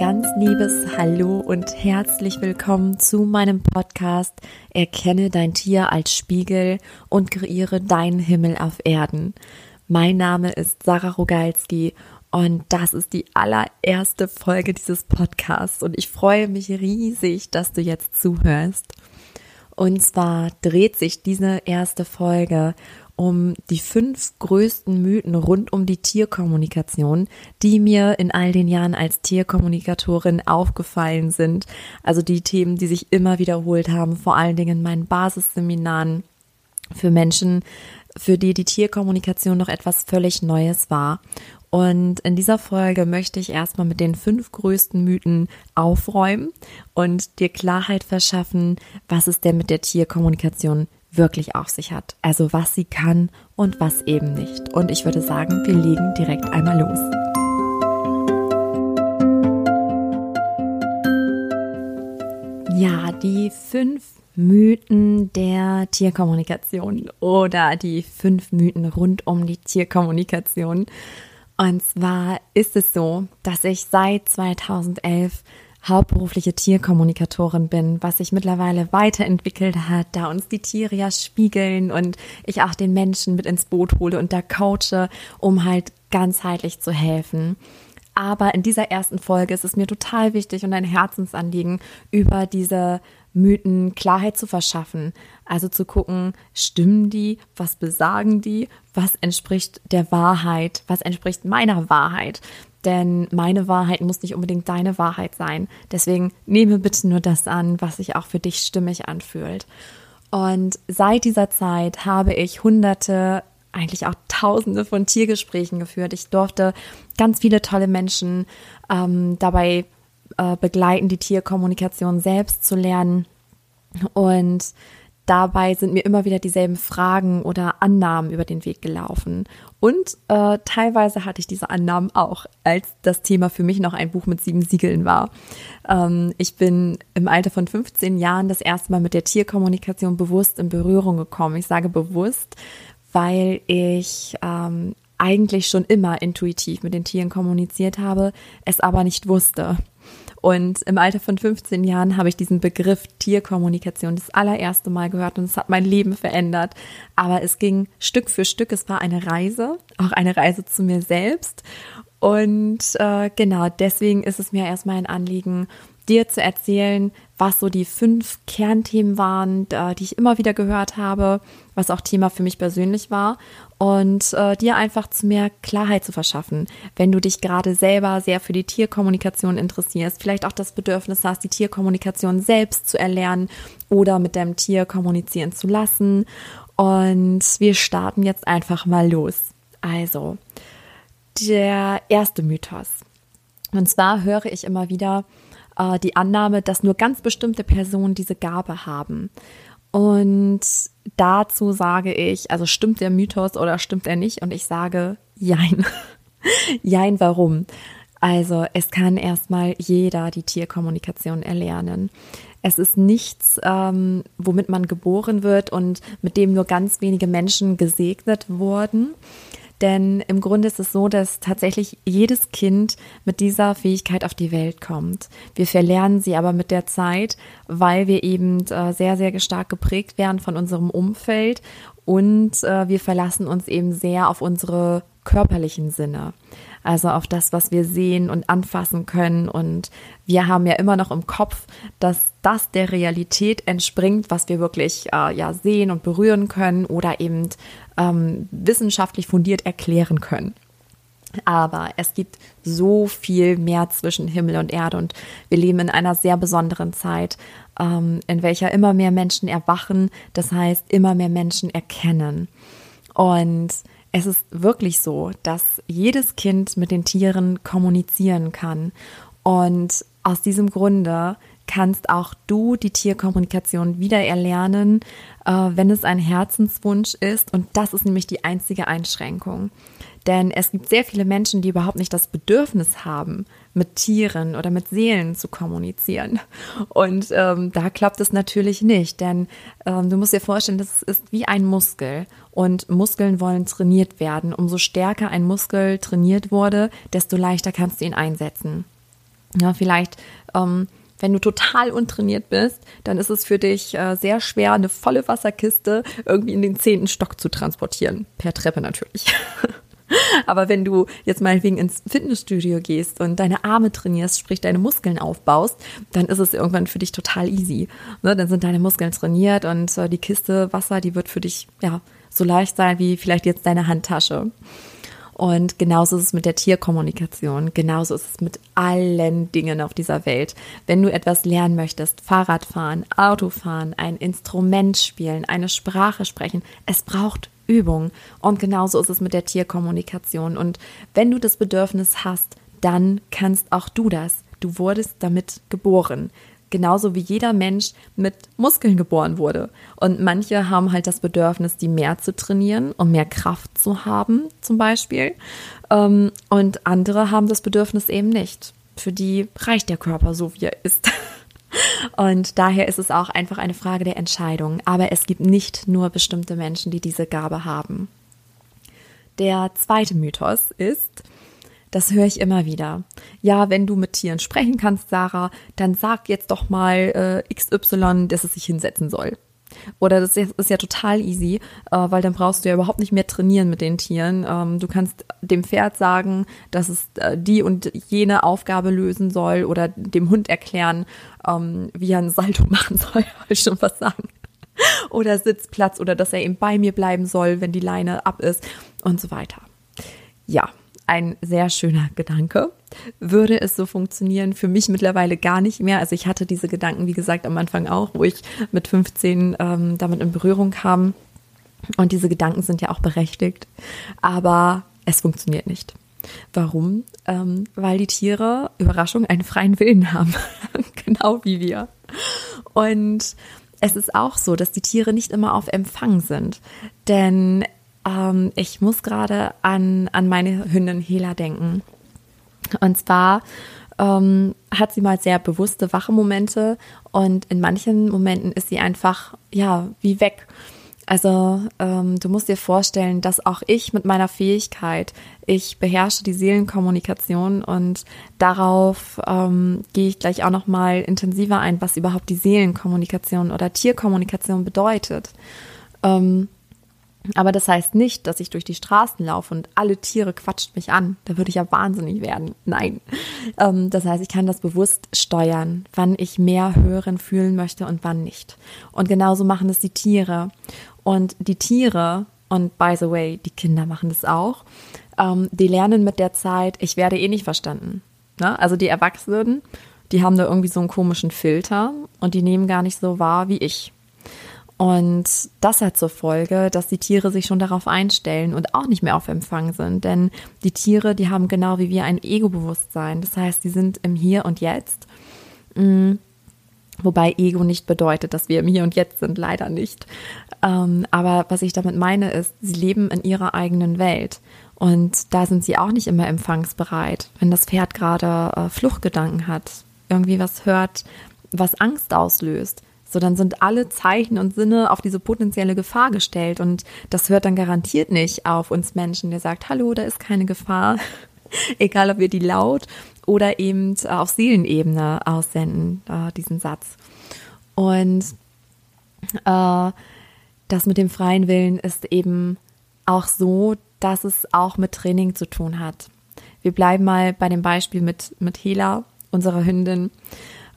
ganz liebes Hallo und herzlich willkommen zu meinem Podcast Erkenne dein Tier als Spiegel und kreiere deinen Himmel auf Erden. Mein Name ist Sarah Rogalski und das ist die allererste Folge dieses Podcasts und ich freue mich riesig, dass du jetzt zuhörst. Und zwar dreht sich diese erste Folge um die fünf größten Mythen rund um die Tierkommunikation, die mir in all den Jahren als Tierkommunikatorin aufgefallen sind. Also die Themen, die sich immer wiederholt haben, vor allen Dingen in meinen Basisseminaren für Menschen, für die die Tierkommunikation noch etwas völlig Neues war. Und in dieser Folge möchte ich erstmal mit den fünf größten Mythen aufräumen und dir Klarheit verschaffen, was es denn mit der Tierkommunikation wirklich auf sich hat. Also was sie kann und was eben nicht. Und ich würde sagen, wir legen direkt einmal los. Ja, die fünf Mythen der Tierkommunikation oder die fünf Mythen rund um die Tierkommunikation. Und zwar ist es so, dass ich seit 2011 hauptberufliche Tierkommunikatorin bin, was sich mittlerweile weiterentwickelt hat, da uns die Tiere ja spiegeln und ich auch den Menschen mit ins Boot hole und da coache, um halt ganzheitlich zu helfen. Aber in dieser ersten Folge ist es mir total wichtig und ein Herzensanliegen, über diese Mythen Klarheit zu verschaffen. Also zu gucken, stimmen die, was besagen die, was entspricht der Wahrheit, was entspricht meiner Wahrheit. Denn meine Wahrheit muss nicht unbedingt deine Wahrheit sein. Deswegen nehme bitte nur das an, was sich auch für dich stimmig anfühlt. Und seit dieser Zeit habe ich hunderte, eigentlich auch tausende von Tiergesprächen geführt. Ich durfte ganz viele tolle Menschen ähm, dabei äh, begleiten, die Tierkommunikation selbst zu lernen. Und dabei sind mir immer wieder dieselben Fragen oder Annahmen über den Weg gelaufen. Und äh, teilweise hatte ich diese Annahmen auch, als das Thema für mich noch ein Buch mit sieben Siegeln war. Ähm, ich bin im Alter von 15 Jahren das erste Mal mit der Tierkommunikation bewusst in Berührung gekommen. Ich sage bewusst, weil ich ähm, eigentlich schon immer intuitiv mit den Tieren kommuniziert habe, es aber nicht wusste. Und im Alter von 15 Jahren habe ich diesen Begriff Tierkommunikation das allererste Mal gehört und es hat mein Leben verändert. Aber es ging Stück für Stück. Es war eine Reise, auch eine Reise zu mir selbst. Und äh, genau deswegen ist es mir erstmal ein Anliegen, dir zu erzählen, was so die fünf Kernthemen waren, die ich immer wieder gehört habe, was auch Thema für mich persönlich war und äh, dir einfach zu mehr Klarheit zu verschaffen, wenn du dich gerade selber sehr für die Tierkommunikation interessierst, vielleicht auch das Bedürfnis hast, die Tierkommunikation selbst zu erlernen oder mit deinem Tier kommunizieren zu lassen. Und wir starten jetzt einfach mal los. Also, der erste Mythos. Und zwar höre ich immer wieder, äh, die Annahme, dass nur ganz bestimmte Personen diese Gabe haben. Und dazu sage ich, also stimmt der Mythos oder stimmt er nicht? Und ich sage, jein. jein, warum? Also es kann erstmal jeder die Tierkommunikation erlernen. Es ist nichts, ähm, womit man geboren wird und mit dem nur ganz wenige Menschen gesegnet wurden. Denn im Grunde ist es so, dass tatsächlich jedes Kind mit dieser Fähigkeit auf die Welt kommt. Wir verlernen sie aber mit der Zeit, weil wir eben äh, sehr, sehr stark geprägt werden von unserem Umfeld und äh, wir verlassen uns eben sehr auf unsere körperlichen Sinne. Also auf das, was wir sehen und anfassen können. Und wir haben ja immer noch im Kopf, dass das der Realität entspringt, was wir wirklich äh, ja sehen und berühren können oder eben ähm, wissenschaftlich fundiert erklären können. Aber es gibt so viel mehr zwischen Himmel und Erde und wir leben in einer sehr besonderen Zeit, ähm, in welcher immer mehr Menschen erwachen, das heißt immer mehr Menschen erkennen. Und es ist wirklich so, dass jedes Kind mit den Tieren kommunizieren kann. Und aus diesem Grunde kannst auch du die Tierkommunikation wieder erlernen, wenn es ein Herzenswunsch ist. Und das ist nämlich die einzige Einschränkung. Denn es gibt sehr viele Menschen, die überhaupt nicht das Bedürfnis haben, mit Tieren oder mit Seelen zu kommunizieren. Und ähm, da klappt es natürlich nicht, denn ähm, du musst dir vorstellen, das ist wie ein Muskel. Und Muskeln wollen trainiert werden. Umso stärker ein Muskel trainiert wurde, desto leichter kannst du ihn einsetzen. Ja, vielleicht, ähm, wenn du total untrainiert bist, dann ist es für dich äh, sehr schwer, eine volle Wasserkiste irgendwie in den zehnten Stock zu transportieren. Per Treppe natürlich. Aber wenn du jetzt meinetwegen ins Fitnessstudio gehst und deine Arme trainierst, sprich deine Muskeln aufbaust, dann ist es irgendwann für dich total easy. Ne? Dann sind deine Muskeln trainiert und äh, die Kiste Wasser, die wird für dich ja so leicht sein wie vielleicht jetzt deine Handtasche. Und genauso ist es mit der Tierkommunikation. Genauso ist es mit allen Dingen auf dieser Welt. Wenn du etwas lernen möchtest, Fahrradfahren, Autofahren, ein Instrument spielen, eine Sprache sprechen, es braucht Übung. Und genauso ist es mit der Tierkommunikation. Und wenn du das Bedürfnis hast, dann kannst auch du das. Du wurdest damit geboren genauso wie jeder Mensch mit Muskeln geboren wurde. Und manche haben halt das Bedürfnis, die mehr zu trainieren und mehr Kraft zu haben, zum Beispiel. Ähm, und andere haben das Bedürfnis eben nicht. Für die reicht der Körper so, wie er ist. Und daher ist es auch einfach eine Frage der Entscheidung. Aber es gibt nicht nur bestimmte Menschen, die diese Gabe haben. Der zweite Mythos ist, das höre ich immer wieder. Ja, wenn du mit Tieren sprechen kannst, Sarah, dann sag jetzt doch mal äh, XY, dass es sich hinsetzen soll. Oder das ist ja total easy, äh, weil dann brauchst du ja überhaupt nicht mehr trainieren mit den Tieren. Ähm, du kannst dem Pferd sagen, dass es äh, die und jene Aufgabe lösen soll oder dem Hund erklären, ähm, wie er ein Salto machen soll, will ich schon was sagen. Oder Sitzplatz oder dass er eben bei mir bleiben soll, wenn die Leine ab ist und so weiter. Ja, ein sehr schöner Gedanke. Würde es so funktionieren? Für mich mittlerweile gar nicht mehr. Also ich hatte diese Gedanken, wie gesagt, am Anfang auch, wo ich mit 15 ähm, damit in Berührung kam. Und diese Gedanken sind ja auch berechtigt. Aber es funktioniert nicht. Warum? Ähm, weil die Tiere, Überraschung, einen freien Willen haben. genau wie wir. Und es ist auch so, dass die Tiere nicht immer auf Empfang sind. Denn ähm, ich muss gerade an, an meine Hündin Hela denken. Und zwar ähm, hat sie mal sehr bewusste wache Momente und in manchen Momenten ist sie einfach, ja, wie weg. Also ähm, du musst dir vorstellen, dass auch ich mit meiner Fähigkeit, ich beherrsche die Seelenkommunikation und darauf ähm, gehe ich gleich auch noch mal intensiver ein, was überhaupt die Seelenkommunikation oder Tierkommunikation bedeutet. Ähm, aber das heißt nicht, dass ich durch die Straßen laufe und alle Tiere quatscht mich an. Da würde ich ja wahnsinnig werden. Nein. Ähm, das heißt, ich kann das bewusst steuern, wann ich mehr hören, fühlen möchte und wann nicht. Und genauso machen es die Tiere. Und die Tiere, und by the way, die Kinder machen das auch, ähm, die lernen mit der Zeit, ich werde eh nicht verstanden. Ne? Also die Erwachsenen, die haben da irgendwie so einen komischen Filter und die nehmen gar nicht so wahr wie ich. Und das hat zur Folge, dass die Tiere sich schon darauf einstellen und auch nicht mehr auf Empfang sind. Denn die Tiere, die haben genau wie wir ein Ego-Bewusstsein. Das heißt, die sind im Hier und Jetzt. Mhm. Wobei Ego nicht bedeutet, dass wir im Hier und Jetzt sind, leider nicht. Ähm, aber was ich damit meine, ist, sie leben in ihrer eigenen Welt. Und da sind sie auch nicht immer empfangsbereit. Wenn das Pferd gerade äh, Fluchtgedanken hat, irgendwie was hört, was Angst auslöst, so, dann sind alle Zeichen und Sinne auf diese potenzielle Gefahr gestellt und das hört dann garantiert nicht auf uns Menschen, der sagt, hallo, da ist keine Gefahr. Egal, ob wir die laut oder eben auf Seelenebene aussenden, äh, diesen Satz. Und äh, das mit dem freien Willen ist eben auch so, dass es auch mit Training zu tun hat. Wir bleiben mal bei dem Beispiel mit, mit Hela, unserer Hündin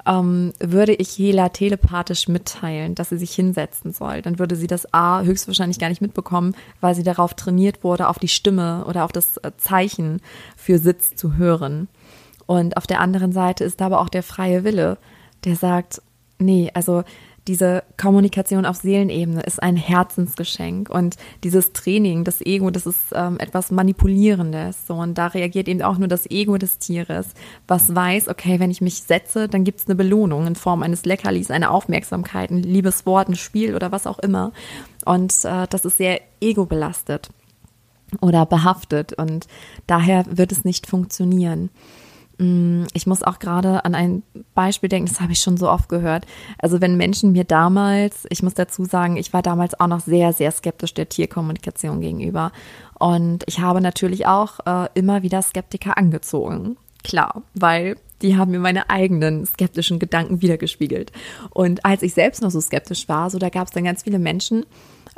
ähm, würde ich Hela telepathisch mitteilen, dass sie sich hinsetzen soll, dann würde sie das A höchstwahrscheinlich gar nicht mitbekommen, weil sie darauf trainiert wurde, auf die Stimme oder auf das äh, Zeichen für Sitz zu hören. Und auf der anderen Seite ist aber auch der freie Wille, der sagt, nee, also diese Kommunikation auf Seelenebene ist ein Herzensgeschenk und dieses Training, das Ego, das ist ähm, etwas Manipulierendes. So, und da reagiert eben auch nur das Ego des Tieres, was weiß, okay, wenn ich mich setze, dann gibt es eine Belohnung in Form eines Leckerlis, eine Aufmerksamkeit, ein liebes Wort, ein Spiel oder was auch immer. Und äh, das ist sehr ego-belastet oder behaftet und daher wird es nicht funktionieren. Mm, ich muss auch gerade an ein Beispiel denken, das habe ich schon so oft gehört. Also wenn Menschen mir damals, ich muss dazu sagen, ich war damals auch noch sehr, sehr skeptisch der Tierkommunikation gegenüber. Und ich habe natürlich auch äh, immer wieder Skeptiker angezogen. Klar, weil die haben mir meine eigenen skeptischen Gedanken wiedergespiegelt. Und als ich selbst noch so skeptisch war, so da gab es dann ganz viele Menschen,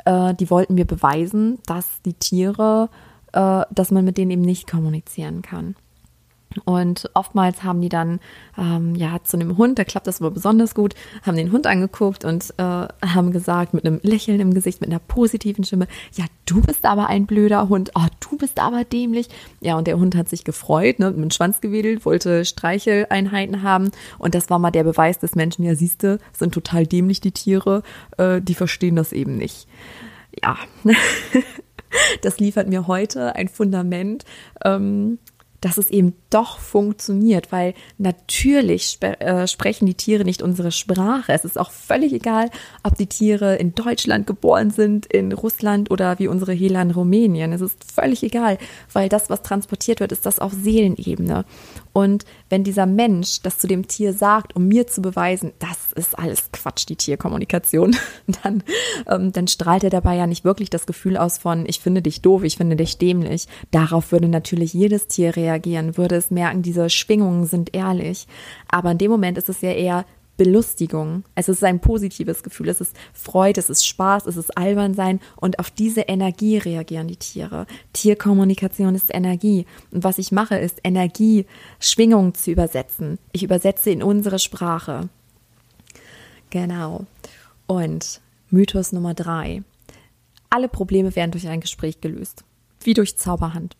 äh, die wollten mir beweisen, dass die Tiere, äh, dass man mit denen eben nicht kommunizieren kann. Und oftmals haben die dann, ähm, ja, zu einem Hund, da klappt das aber besonders gut, haben den Hund angeguckt und äh, haben gesagt, mit einem Lächeln im Gesicht, mit einer positiven Stimme, ja, du bist aber ein blöder Hund, oh, du bist aber dämlich. Ja, und der Hund hat sich gefreut, ne, mit dem Schwanz gewedelt, wollte Streicheleinheiten haben. Und das war mal der Beweis des Menschen, ja, siehste, sind total dämlich die Tiere, äh, die verstehen das eben nicht. Ja, das liefert mir heute ein Fundament, ähm, dass es eben doch funktioniert, weil natürlich sp äh, sprechen die Tiere nicht unsere Sprache. Es ist auch völlig egal, ob die Tiere in Deutschland geboren sind, in Russland oder wie unsere Hela in Rumänien. Es ist völlig egal, weil das, was transportiert wird, ist das auf Seelenebene. Und wenn dieser Mensch das zu dem Tier sagt, um mir zu beweisen, das ist alles Quatsch, die Tierkommunikation, dann, ähm, dann strahlt er dabei ja nicht wirklich das Gefühl aus von, ich finde dich doof, ich finde dich dämlich. Darauf würde natürlich jedes Tier reagieren, würde es merken, diese Schwingungen sind ehrlich. Aber in dem Moment ist es ja eher Belustigung. Es ist ein positives Gefühl, es ist Freude, es ist Spaß, es ist Albernsein und auf diese Energie reagieren die Tiere. Tierkommunikation ist Energie und was ich mache, ist Energie, Schwingung zu übersetzen. Ich übersetze in unsere Sprache. Genau. Und Mythos Nummer drei. Alle Probleme werden durch ein Gespräch gelöst. Wie durch Zauberhand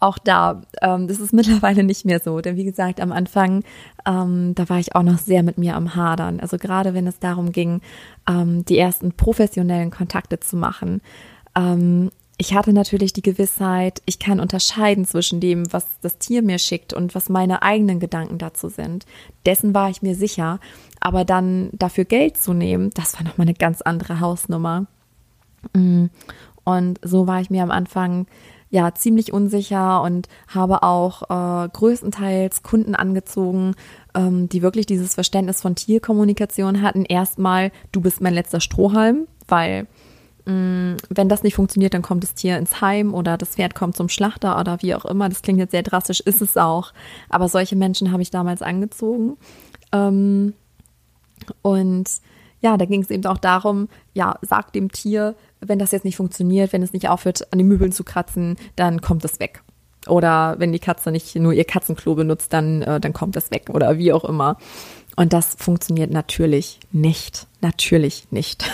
auch da, ähm, das ist mittlerweile nicht mehr so. Denn wie gesagt, am Anfang, ähm, da war ich auch noch sehr mit mir am Hadern. Also gerade wenn es darum ging, ähm, die ersten professionellen Kontakte zu machen. Ähm, ich hatte natürlich die Gewissheit, ich kann unterscheiden zwischen dem, was das Tier mir schickt und was meine eigenen Gedanken dazu sind. Dessen war ich mir sicher. Aber dann dafür Geld zu nehmen, das war nochmal eine ganz andere Hausnummer. Mm. Und so war ich mir am Anfang ja ziemlich unsicher und habe auch äh, größtenteils Kunden angezogen, ähm, die wirklich dieses Verständnis von Tierkommunikation hatten. Erstmal, du bist mein letzter Strohhalm, weil mh, mm, wenn das nicht funktioniert, dann kommt das Tier ins Heim oder das Pferd kommt zum Schlachter oder wie auch immer. Das klingt jetzt sehr drastisch, ist es auch. Aber solche Menschen habe ich damals angezogen. Ähm, und ja, da ging es eben auch darum, ja, sag dem Tier, wenn das jetzt nicht funktioniert, wenn es nicht aufhört, an den Möbeln zu kratzen, dann kommt es weg. Oder wenn die Katze nicht nur ihr Katzenklo benutzt, dann, äh, dann kommt es weg oder wie auch immer. Und das funktioniert natürlich nicht. Natürlich nicht.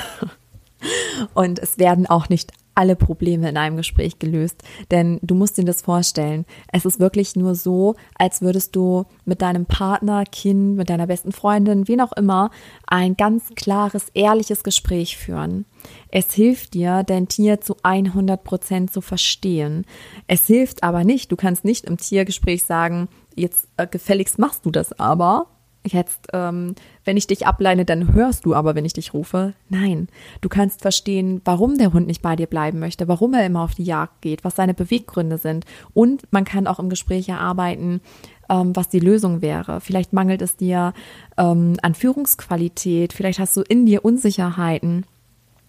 Und es werden auch nicht alle Probleme in einem Gespräch gelöst. Denn du musst dir das vorstellen. Es ist wirklich nur so, als würdest du mit deinem Partner, Kind, mit deiner besten Freundin, wen auch immer, ein ganz klares, ehrliches Gespräch führen. Es hilft dir, dein Tier zu 100 Prozent zu verstehen. Es hilft aber nicht, du kannst nicht im Tiergespräch sagen, jetzt äh, gefälligst machst du das aber, jetzt, ähm, wenn ich dich ableine, dann hörst du aber, wenn ich dich rufe. Nein, du kannst verstehen, warum der Hund nicht bei dir bleiben möchte, warum er immer auf die Jagd geht, was seine Beweggründe sind. Und man kann auch im Gespräch erarbeiten, ähm, was die Lösung wäre. Vielleicht mangelt es dir ähm, an Führungsqualität, vielleicht hast du in dir Unsicherheiten.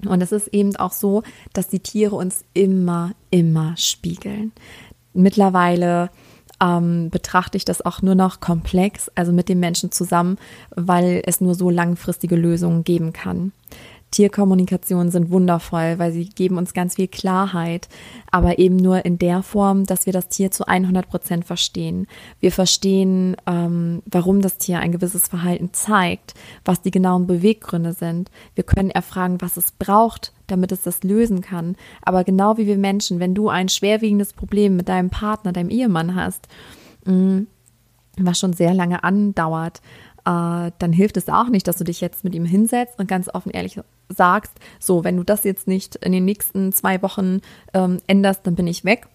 Und es ist eben auch so, dass die Tiere uns immer, immer spiegeln. Mittlerweile ähm, betrachte ich das auch nur noch komplex, also mit dem Menschen zusammen, weil es nur so langfristige Lösungen geben kann. Tierkommunikationen sind wundervoll, weil sie geben uns ganz viel Klarheit, aber eben nur in der Form, dass wir das Tier zu 100 Prozent verstehen. Wir verstehen, ähm, warum das Tier ein gewisses Verhalten zeigt, was die genauen Beweggründe sind. Wir können erfragen, was es braucht, damit es das lösen kann. Aber genau wie wir Menschen, wenn du ein schwerwiegendes Problem mit deinem Partner, deinem Ehemann hast, mh, mm, was schon sehr lange andauert, äh, dann hilft es auch nicht, dass du dich jetzt mit ihm hinsetzt und ganz offen ehrlich sagst, so, wenn du das jetzt nicht in den nächsten zwei Wochen ähm, änderst, dann bin ich weg.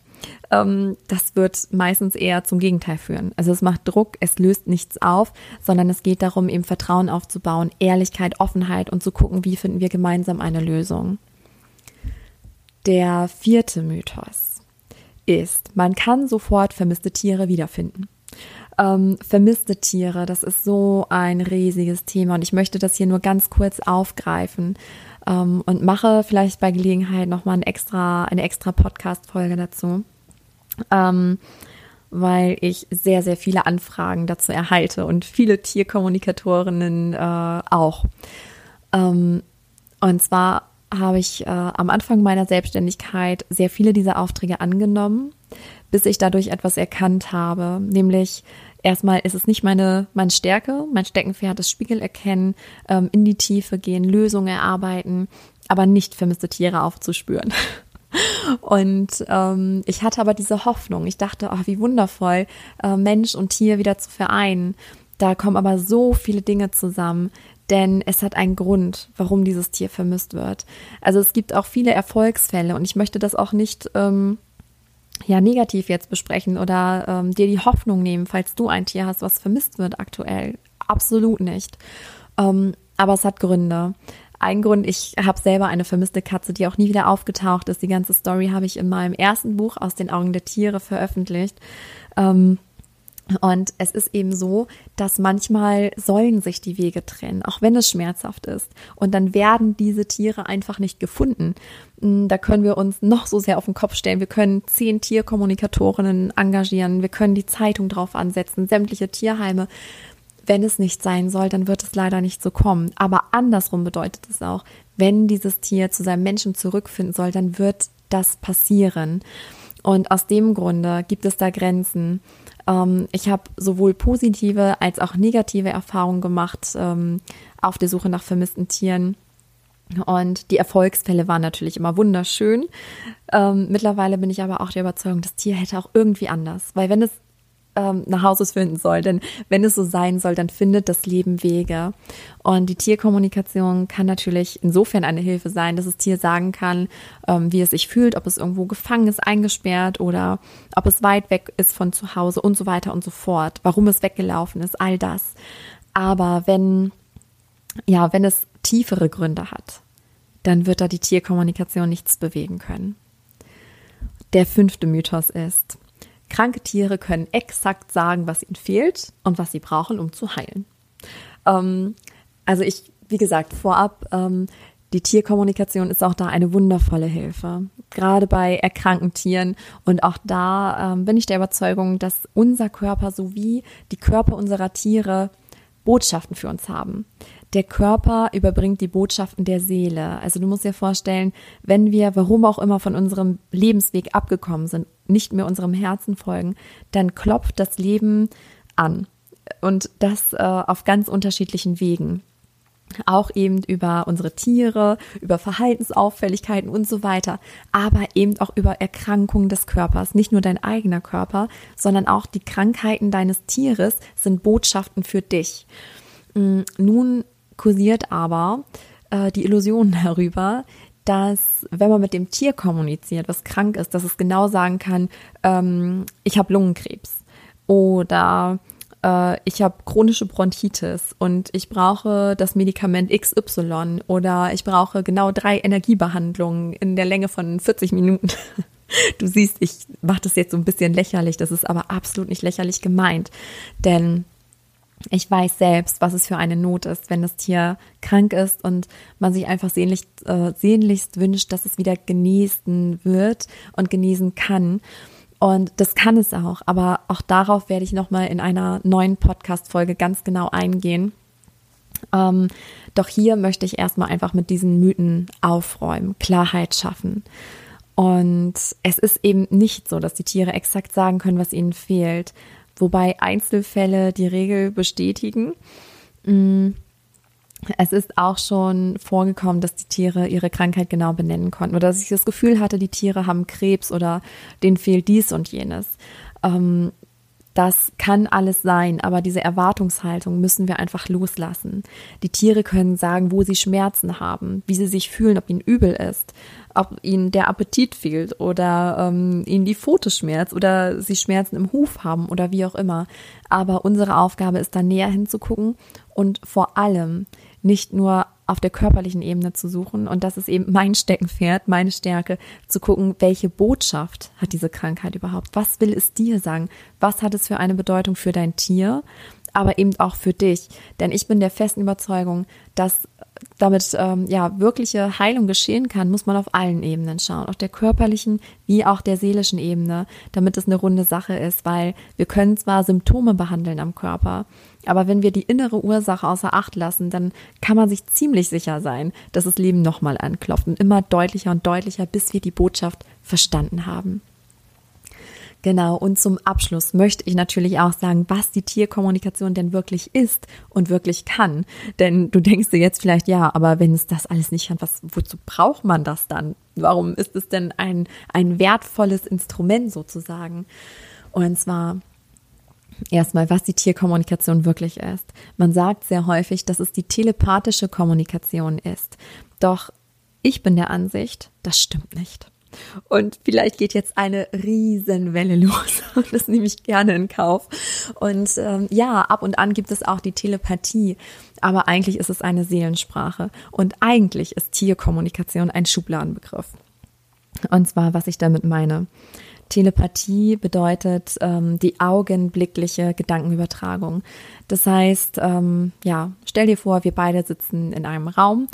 Ähm, das wird meistens eher zum Gegenteil führen. Also es macht Druck, es löst nichts auf, sondern es geht darum, eben Vertrauen aufzubauen, Ehrlichkeit, Offenheit und zu gucken, wie finden wir gemeinsam eine Lösung. Der vierte Mythos ist, man kann sofort vermisste Tiere wiederfinden. Ähm, vermisste Tiere, das ist so ein riesiges Thema und ich möchte das hier nur ganz kurz aufgreifen ähm, und mache vielleicht bei Gelegenheit nochmal ein extra, eine extra Podcast-Folge dazu. Ähm, weil ich sehr, sehr viele Anfragen dazu erhalte und viele Tierkommunikatorinnen äh, auch. Ähm, und zwar habe ich äh, am Anfang meiner Selbstständigkeit sehr viele dieser Aufträge angenommen, bis ich dadurch etwas erkannt habe, nämlich erstmal ist es nicht meine, meine Stärke, mein Steckenpferd ist Spiegel erkennen, ähm, in die Tiefe gehen, Lösungen erarbeiten, aber nicht vermisste Tiere aufzuspüren. Und ähm, ich hatte aber diese Hoffnung. Ich dachte, oh, wie wundervoll, äh, Mensch und Tier wieder zu vereinen. Da kommen aber so viele Dinge zusammen, denn es hat einen Grund, warum dieses Tier vermisst wird. Also es gibt auch viele Erfolgsfälle und ich möchte das auch nicht ähm, ja negativ jetzt besprechen oder ähm, dir die Hoffnung nehmen, falls du ein Tier hast, was vermisst wird aktuell. Absolut nicht. Ähm, aber es hat Gründe. Ein Grund, ich habe selber eine vermisste Katze, die auch nie wieder aufgetaucht ist. Die ganze Story habe ich in meinem ersten Buch aus den Augen der Tiere veröffentlicht. Ähm, und es ist eben so, dass manchmal sollen sich die Wege trennen, auch wenn es schmerzhaft ist. Und dann werden diese Tiere einfach nicht gefunden. Hm, da können wir uns noch so sehr auf den Kopf stellen. Wir können zehn Tierkommunikatorinnen engagieren. Wir können die Zeitung drauf ansetzen, sämtliche Tierheime. Wenn es nicht sein soll, dann wird es leider nicht so kommen. Aber andersrum bedeutet es auch, wenn dieses Tier zu seinem Menschen zurückfinden soll, dann wird das passieren. Und aus dem Grunde gibt es da Grenzen. Ähm, ich habe sowohl positive als auch negative Erfahrungen gemacht ähm, auf der Suche nach vermissten Tieren. Und die Erfolgsfälle waren natürlich immer wunderschön. Ähm, mittlerweile bin ich aber auch der Überzeugung, das Tier hätte auch irgendwie anders. Weil wenn es ähm, nach Hause finden soll. Denn wenn es so sein soll, dann findet das Leben Wege. Und die Tierkommunikation kann natürlich insofern eine Hilfe sein, dass das Tier sagen kann, ähm, wie es sich fühlt, ob es irgendwo gefangen ist, eingesperrt oder ob es weit weg ist von zu Hause und so weiter und so fort, warum es weggelaufen ist, all das. Aber wenn, ja, wenn es tiefere Gründe hat, dann wird da die Tierkommunikation nichts bewegen können. Der fünfte Mythos ist, Kranke Tiere können exakt sagen, was ihnen fehlt und was sie brauchen, um zu heilen. Ähm, also ich, wie gesagt, vorab, ähm, die Tierkommunikation ist auch da eine wundervolle Hilfe, gerade bei erkrankten Tieren. Und auch da ähm, bin ich der Überzeugung, dass unser Körper sowie die Körper unserer Tiere Botschaften für uns haben. Der Körper überbringt die Botschaften der Seele. Also du musst dir vorstellen, wenn wir, warum auch immer, von unserem Lebensweg abgekommen sind, nicht mehr unserem Herzen folgen, dann klopft das Leben an. Und das äh, auf ganz unterschiedlichen Wegen. Auch eben über unsere Tiere, über Verhaltensauffälligkeiten und so weiter, aber eben auch über Erkrankungen des Körpers. Nicht nur dein eigener Körper, sondern auch die Krankheiten deines Tieres sind Botschaften für dich. Mm, nun kursiert aber äh, die Illusion darüber, dass wenn man mit dem Tier kommuniziert, was krank ist, dass es genau sagen kann, ähm, ich habe Lungenkrebs oder äh, ich habe chronische Bronchitis und ich brauche das Medikament XY oder ich brauche genau drei Energiebehandlungen in der Länge von 40 Minuten. Du siehst, ich mache das jetzt so ein bisschen lächerlich, das ist aber absolut nicht lächerlich gemeint, denn ich weiß selbst, was es für eine Not ist, wenn das Tier krank ist und man sich einfach sehnlichst, äh, sehnlichst wünscht, dass es wieder genießen wird und genießen kann. Und das kann es auch, aber auch darauf werde ich nochmal in einer neuen Podcast-Folge ganz genau eingehen. Ähm, doch hier möchte ich erstmal einfach mit diesen Mythen aufräumen, Klarheit schaffen. Und es ist eben nicht so, dass die Tiere exakt sagen können, was ihnen fehlt wobei Einzelfälle die Regel bestätigen. Mm, es ist auch schon vorgekommen, dass die Tiere ihre Krankheit genau benennen konnten oder dass ich das Gefühl hatte, die Tiere haben Krebs oder denen fehlt dies und jenes. Ähm, das kann alles sein, aber diese Erwartungshaltung müssen wir einfach loslassen. Die Tiere können sagen, wo sie Schmerzen haben, wie sie sich fühlen, ob ihnen übel ist, ob ihnen der Appetit fehlt oder ähm, ihnen die Pfote schmerzt oder sie Schmerzen im Huf haben oder wie auch immer. Aber unsere Aufgabe ist da näher hinzugucken und vor allem nicht nur auf der körperlichen Ebene zu suchen. Und das ist eben mein Steckenpferd, meine Stärke, zu gucken, welche Botschaft hat diese Krankheit überhaupt? Was will es dir sagen? Was hat es für eine Bedeutung für dein Tier? aber eben auch für dich. Denn ich bin der festen Überzeugung, dass damit ähm, ja wirkliche Heilung geschehen kann, muss man auf allen Ebenen schauen, auf der körperlichen wie auch der seelischen Ebene, damit es eine runde Sache ist, weil wir können zwar Symptome behandeln am Körper, aber wenn wir die innere Ursache außer Acht lassen, dann kann man sich ziemlich sicher sein, dass das Leben nochmal anklopft und immer deutlicher und deutlicher, bis wir die Botschaft verstanden haben. Genau, und zum Abschluss möchte ich natürlich auch sagen, was die Tierkommunikation denn wirklich ist und wirklich kann. Denn du denkst dir jetzt vielleicht, ja, aber wenn es das alles nicht kann, was, wozu braucht man das dann? Warum ist es denn ein, ein wertvolles Instrument sozusagen? Und zwar erstmal, was die Tierkommunikation wirklich ist. Man sagt sehr häufig, dass es die telepathische Kommunikation ist. Doch ich bin der Ansicht, das stimmt nicht. Und vielleicht geht jetzt eine Riesenwelle los. Das nehme ich gerne in Kauf. Und ähm, ja, ab und an gibt es auch die Telepathie. Aber eigentlich ist es eine Seelensprache. Und eigentlich ist Tierkommunikation ein Schubladenbegriff. Und zwar, was ich damit meine. Telepathie bedeutet ähm, die augenblickliche Gedankenübertragung. Das heißt, ähm, ja, stell dir vor, wir beide sitzen in einem Raum.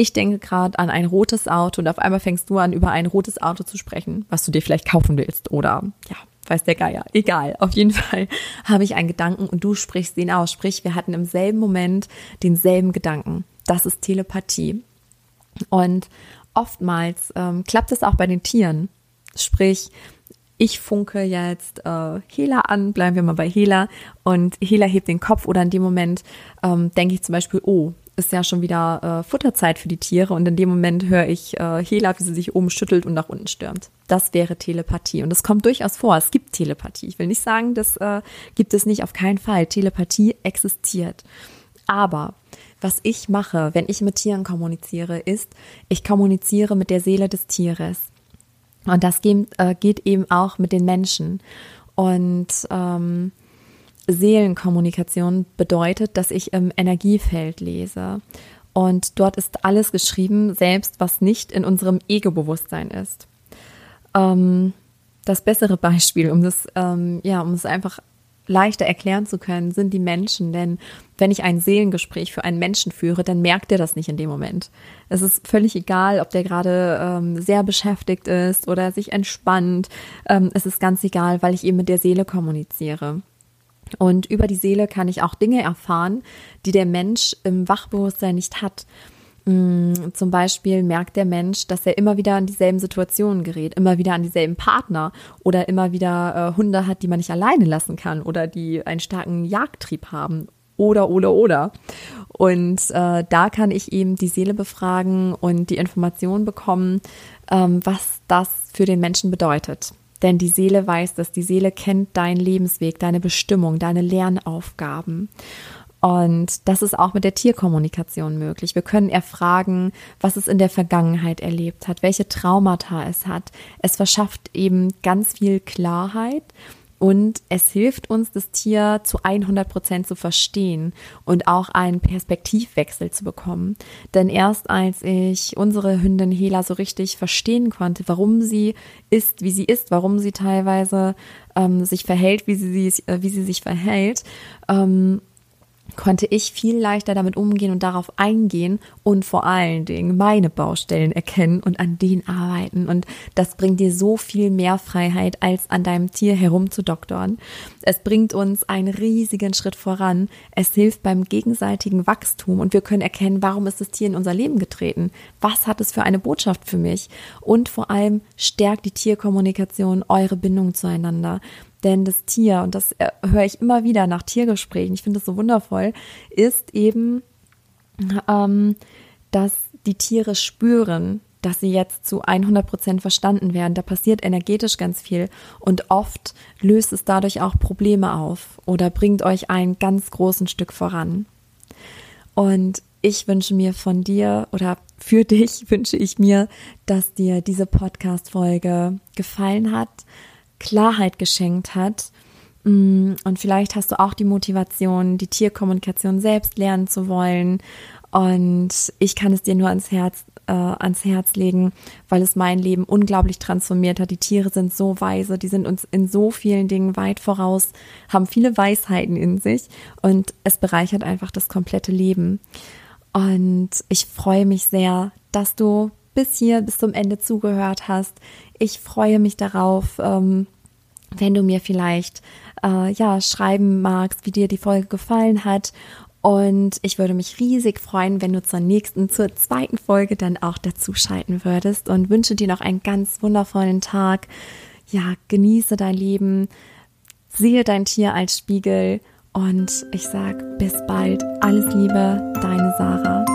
Ich denke gerade an ein rotes Auto und auf einmal fängst du an, über ein rotes Auto zu sprechen, was du dir vielleicht kaufen willst oder ja, weiß der Geier. Egal. Auf jeden Fall habe ich einen Gedanken und du sprichst ihn aus. Sprich, wir hatten im selben Moment denselben Gedanken. Das ist Telepathie. Und oftmals ähm, klappt es auch bei den Tieren. Sprich, ich funke jetzt äh, Hela an, bleiben wir mal bei Hela und Hela hebt den Kopf oder in dem Moment ähm, denke ich zum Beispiel, oh, ist ja schon wieder äh, Futterzeit für die Tiere und in dem Moment höre ich äh, Hela, wie sie sich oben schüttelt und nach unten stürmt. Das wäre Telepathie und es kommt durchaus vor. Es gibt Telepathie. Ich will nicht sagen, das äh, gibt es nicht, auf keinen Fall. Telepathie existiert. Aber was ich mache, wenn ich mit Tieren kommuniziere, ist, ich kommuniziere mit der Seele des Tieres. Und das geht, äh, geht eben auch mit den Menschen. Und ähm, Seelenkommunikation bedeutet, dass ich im Energiefeld lese. Und dort ist alles geschrieben, selbst was nicht in unserem Ego-Bewusstsein ist. Ähm, das bessere Beispiel, um das, ähm, ja, um es einfach leichter erklären zu können, sind die Menschen. Denn wenn ich ein Seelengespräch für einen Menschen führe, dann merkt er das nicht in dem Moment. Es ist völlig egal, ob der gerade ähm, sehr beschäftigt ist oder sich entspannt. Ähm, es ist ganz egal, weil ich eben mit der Seele kommuniziere. Und über die Seele kann ich auch Dinge erfahren, die der Mensch im Wachbewusstsein nicht hat. Mm, zum Beispiel merkt der Mensch, dass er immer wieder an dieselben Situationen gerät, immer wieder an dieselben Partner oder immer wieder äh, Hunde hat, die man nicht alleine lassen kann oder die einen starken Jagdtrieb haben oder oder oder. Und äh, da kann ich eben die Seele befragen und die Information bekommen, ähm, was das für den Menschen bedeutet. Denn die Seele weiß das, die Seele kennt deinen Lebensweg, deine Bestimmung, deine Lernaufgaben. Und das ist auch mit der Tierkommunikation möglich. Wir können erfragen, was es in der Vergangenheit erlebt hat, welche Traumata es hat. Es verschafft eben ganz viel Klarheit und es hilft uns, das Tier zu 100 Prozent zu verstehen und auch einen Perspektivwechsel zu bekommen. Denn erst als ich unsere Hündin Hela so richtig verstehen konnte, warum sie ist, wie sie ist, warum sie teilweise ähm, sich verhält, wie sie, äh, wie sie sich verhält, ähm, konnte ich viel leichter damit umgehen und darauf eingehen und vor allen Dingen meine Baustellen erkennen und an denen arbeiten. Und das bringt dir so viel mehr Freiheit, als an deinem Tier herumzudoktern. Es bringt uns einen riesigen Schritt voran. Es hilft beim gegenseitigen Wachstum und wir können erkennen, warum ist das Tier in unser Leben getreten? Was hat es für eine Botschaft für mich? Und vor allem stärkt die Tierkommunikation eure Bindung zueinander. Denn das Tier, und das äh, höre ich immer wieder nach Tiergesprächen, ich finde das so wundervoll, ist eben, ähm, dass die Tiere spüren, dass sie jetzt zu 100 Prozent verstanden werden. Da passiert energetisch ganz viel und oft löst es dadurch auch Probleme auf oder bringt euch ein ganz großen Stück voran. Und ich wünsche mir von dir oder für dich wünsche ich mir, dass dir diese Podcast-Folge gefallen hat, Klarheit geschenkt hat. Mm, und vielleicht hast du auch die Motivation, die Tierkommunikation selbst lernen zu wollen. Und ich kann es dir nur ans Herz, äh, ans Herz legen, weil es mein Leben unglaublich transformiert hat. Die Tiere sind so weise, die sind uns in so vielen Dingen weit voraus, haben viele Weisheiten in sich und es bereichert einfach das komplette Leben. Und ich freue mich sehr, dass du bis hier, bis zum Ende zugehört hast. Ich freue mich darauf, ähm, wenn du mir vielleicht äh, ja schreiben magst, wie dir die Folge gefallen hat. Und ich würde mich riesig freuen, wenn du zur nächsten, zur zweiten Folge dann auch dazu schalten würdest und wünsche dir noch einen ganz wundervollen Tag. Ja, genieße dein Leben, sehe dein Tier als Spiegel und ich sag bis bald. Alles Liebe, deine Sarah.